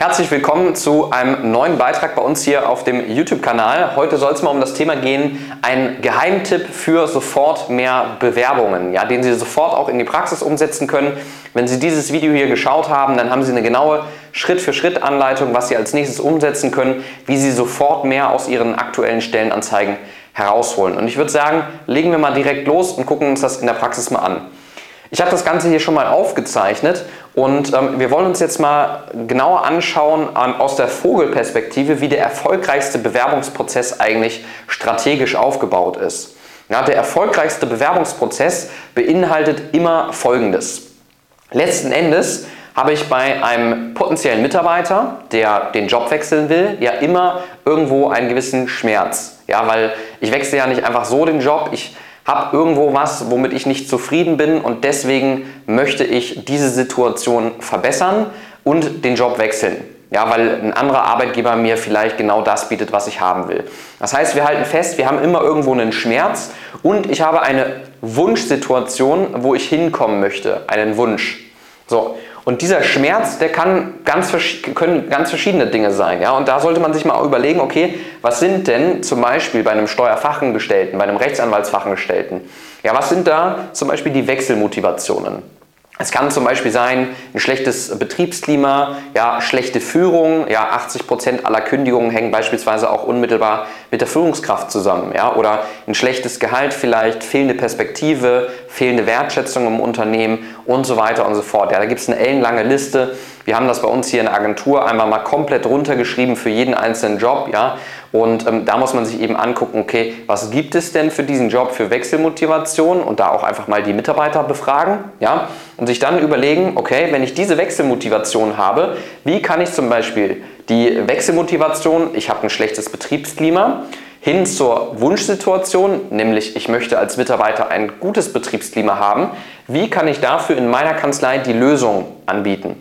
Herzlich willkommen zu einem neuen Beitrag bei uns hier auf dem YouTube-Kanal. Heute soll es mal um das Thema gehen, ein Geheimtipp für sofort mehr Bewerbungen, ja, den Sie sofort auch in die Praxis umsetzen können. Wenn Sie dieses Video hier geschaut haben, dann haben Sie eine genaue Schritt-für-Schritt-Anleitung, was Sie als nächstes umsetzen können, wie Sie sofort mehr aus Ihren aktuellen Stellenanzeigen herausholen. Und ich würde sagen, legen wir mal direkt los und gucken uns das in der Praxis mal an. Ich habe das Ganze hier schon mal aufgezeichnet und ähm, wir wollen uns jetzt mal genauer anschauen ähm, aus der Vogelperspektive, wie der erfolgreichste Bewerbungsprozess eigentlich strategisch aufgebaut ist. Ja, der erfolgreichste Bewerbungsprozess beinhaltet immer Folgendes. Letzten Endes habe ich bei einem potenziellen Mitarbeiter, der den Job wechseln will, ja immer irgendwo einen gewissen Schmerz. Ja, weil ich wechsle ja nicht einfach so den Job, ich habe irgendwo was, womit ich nicht zufrieden bin und deswegen möchte ich diese Situation verbessern und den Job wechseln. Ja, weil ein anderer Arbeitgeber mir vielleicht genau das bietet, was ich haben will. Das heißt, wir halten fest, wir haben immer irgendwo einen Schmerz und ich habe eine Wunschsituation, wo ich hinkommen möchte, einen Wunsch. So, und dieser Schmerz, der kann ganz, können ganz verschiedene Dinge sein. Ja? Und da sollte man sich mal überlegen, okay, was sind denn zum Beispiel bei einem Steuerfachangestellten, bei einem Rechtsanwaltsfachangestellten, ja, was sind da zum Beispiel die Wechselmotivationen? Es kann zum Beispiel sein, ein schlechtes Betriebsklima, ja, schlechte Führung, ja, 80 Prozent aller Kündigungen hängen beispielsweise auch unmittelbar mit der Führungskraft zusammen, ja, oder ein schlechtes Gehalt vielleicht, fehlende Perspektive, fehlende Wertschätzung im Unternehmen und so weiter und so fort. Ja, da gibt es eine ellenlange Liste. Wir haben das bei uns hier in der Agentur einmal mal komplett runtergeschrieben für jeden einzelnen Job, ja, und ähm, da muss man sich eben angucken, okay, was gibt es denn für diesen Job für Wechselmotivation und da auch einfach mal die Mitarbeiter befragen, ja, und sich dann überlegen, okay, wenn ich diese Wechselmotivation habe, wie kann ich zum Beispiel die Wechselmotivation, ich habe ein schlechtes Betriebsklima, hin zur Wunschsituation, nämlich ich möchte als Mitarbeiter ein gutes Betriebsklima haben, wie kann ich dafür in meiner Kanzlei die Lösung anbieten?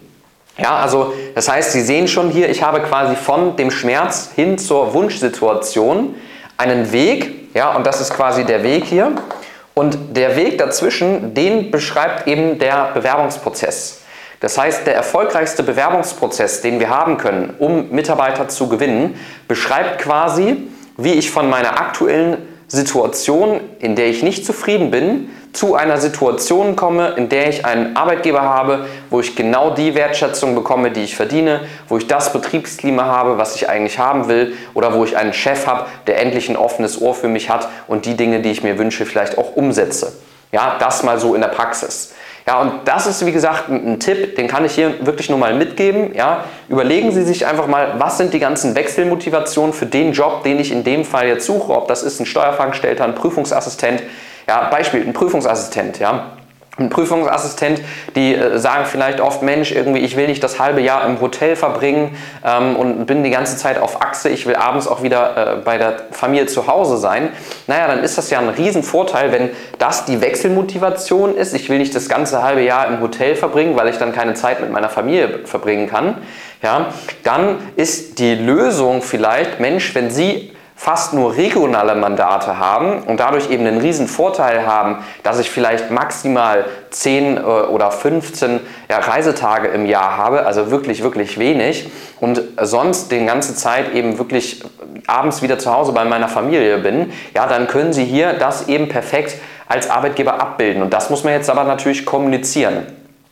Ja, also das heißt, Sie sehen schon hier, ich habe quasi von dem Schmerz hin zur Wunschsituation einen Weg, ja, und das ist quasi der Weg hier. Und der Weg dazwischen, den beschreibt eben der Bewerbungsprozess. Das heißt, der erfolgreichste Bewerbungsprozess, den wir haben können, um Mitarbeiter zu gewinnen, beschreibt quasi, wie ich von meiner aktuellen Situation, in der ich nicht zufrieden bin, zu einer Situation komme, in der ich einen Arbeitgeber habe, wo ich genau die Wertschätzung bekomme, die ich verdiene, wo ich das Betriebsklima habe, was ich eigentlich haben will, oder wo ich einen Chef habe, der endlich ein offenes Ohr für mich hat und die Dinge, die ich mir wünsche, vielleicht auch umsetze. Ja, das mal so in der Praxis. Ja, und das ist wie gesagt ein, ein, Tipp, den kann ich hier wirklich nur mal mitgeben. Ja, überlegen Sie sich einfach mal, was sind die ganzen Wechselmotivationen für den Job, den ich in dem Fall jetzt suche, ob das ist ein Steuerfachangestellter, ein Prüfungsassistent. Ja, Beispiel, ein Prüfungsassistent. Ja, ein Prüfungsassistent, die äh, sagen vielleicht oft, Mensch, irgendwie, ich will nicht das halbe Jahr im Hotel verbringen ähm, und bin die ganze Zeit auf Achse, ich will abends auch wieder äh, bei der Familie zu Hause sein. Naja, dann ist das ja ein Riesenvorteil, wenn das die Wechselmotivation ist. Ich will nicht das ganze halbe Jahr im Hotel verbringen, weil ich dann keine Zeit mit meiner Familie verbringen kann. Ja, dann ist die Lösung vielleicht, Mensch, wenn Sie fast nur regionale Mandate haben und dadurch eben einen riesen Vorteil haben, dass ich vielleicht maximal 10 äh, oder 15 ja, Reisetage im Jahr habe, also wirklich, wirklich wenig und sonst die ganze Zeit eben wirklich abends wieder zu Hause bei meiner Familie bin, ja, dann können Sie hier das eben perfekt als Arbeitgeber abbilden und das muss man jetzt aber natürlich kommunizieren.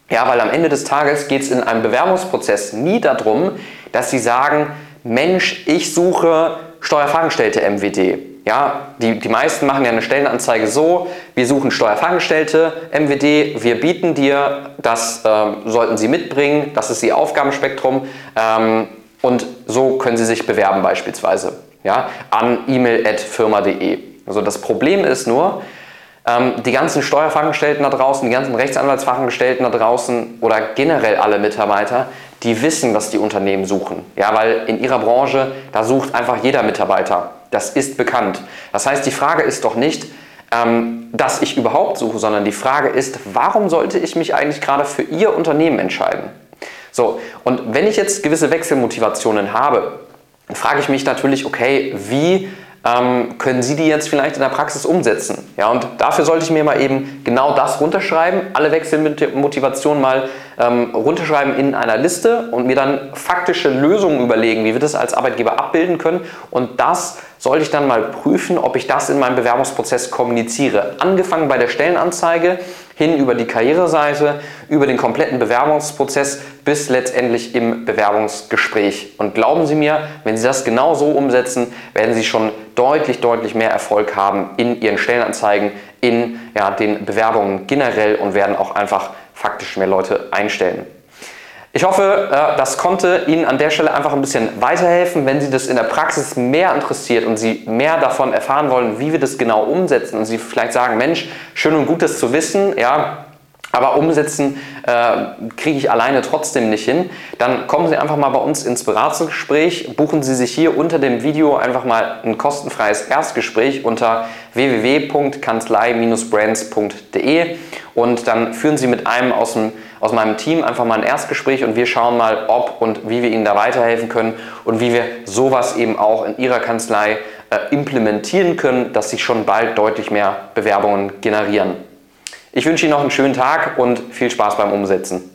Ja, weil am Ende des Tages geht es in einem Bewerbungsprozess nie darum, dass Sie sagen, Mensch, ich suche Steuerfachangestellte MWD. Ja, die, die meisten machen ja eine Stellenanzeige so, wir suchen Steuerfachangestellte MWD, wir bieten dir, das äh, sollten Sie mitbringen, das ist Ihr Aufgabenspektrum ähm, und so können Sie sich bewerben beispielsweise ja, an e-mail.firma.de. Also das Problem ist nur, ähm, die ganzen Steuerfachangestellten da draußen, die ganzen Rechtsanwaltsfachangestellten da draußen oder generell alle Mitarbeiter, die wissen, was die Unternehmen suchen. Ja, weil in ihrer Branche, da sucht einfach jeder Mitarbeiter. Das ist bekannt. Das heißt, die Frage ist doch nicht, ähm, dass ich überhaupt suche, sondern die Frage ist, warum sollte ich mich eigentlich gerade für Ihr Unternehmen entscheiden? So, und wenn ich jetzt gewisse Wechselmotivationen habe, dann frage ich mich natürlich, okay, wie ähm, können Sie die jetzt vielleicht in der Praxis umsetzen? Ja, und dafür sollte ich mir mal eben genau das runterschreiben, alle Wechselmotivationen mal ähm, runterschreiben in einer Liste und mir dann faktische Lösungen überlegen, wie wir das als Arbeitgeber abbilden können. Und das sollte ich dann mal prüfen, ob ich das in meinem Bewerbungsprozess kommuniziere. Angefangen bei der Stellenanzeige, hin über die Karriereseite, über den kompletten Bewerbungsprozess bis letztendlich im Bewerbungsgespräch. Und glauben Sie mir, wenn Sie das genau so umsetzen, werden Sie schon deutlich, deutlich mehr Erfolg haben in Ihren Stellenanzeigen, in ja, den Bewerbungen generell und werden auch einfach faktisch mehr Leute einstellen. Ich hoffe, äh, das konnte Ihnen an der Stelle einfach ein bisschen weiterhelfen. Wenn Sie das in der Praxis mehr interessiert und Sie mehr davon erfahren wollen, wie wir das genau umsetzen und Sie vielleicht sagen, Mensch, schön und gut das zu wissen, ja, aber umsetzen äh, kriege ich alleine trotzdem nicht hin, dann kommen Sie einfach mal bei uns ins Beratungsgespräch. Buchen Sie sich hier unter dem Video einfach mal ein kostenfreies Erstgespräch unter www.kanzlei-brands.de und dann führen Sie mit einem aus, dem, aus meinem Team einfach mal ein Erstgespräch und wir schauen mal, ob und wie wir Ihnen da weiterhelfen können und wie wir sowas eben auch in Ihrer Kanzlei äh, implementieren können, dass sich schon bald deutlich mehr Bewerbungen generieren. Ich wünsche Ihnen noch einen schönen Tag und viel Spaß beim Umsetzen.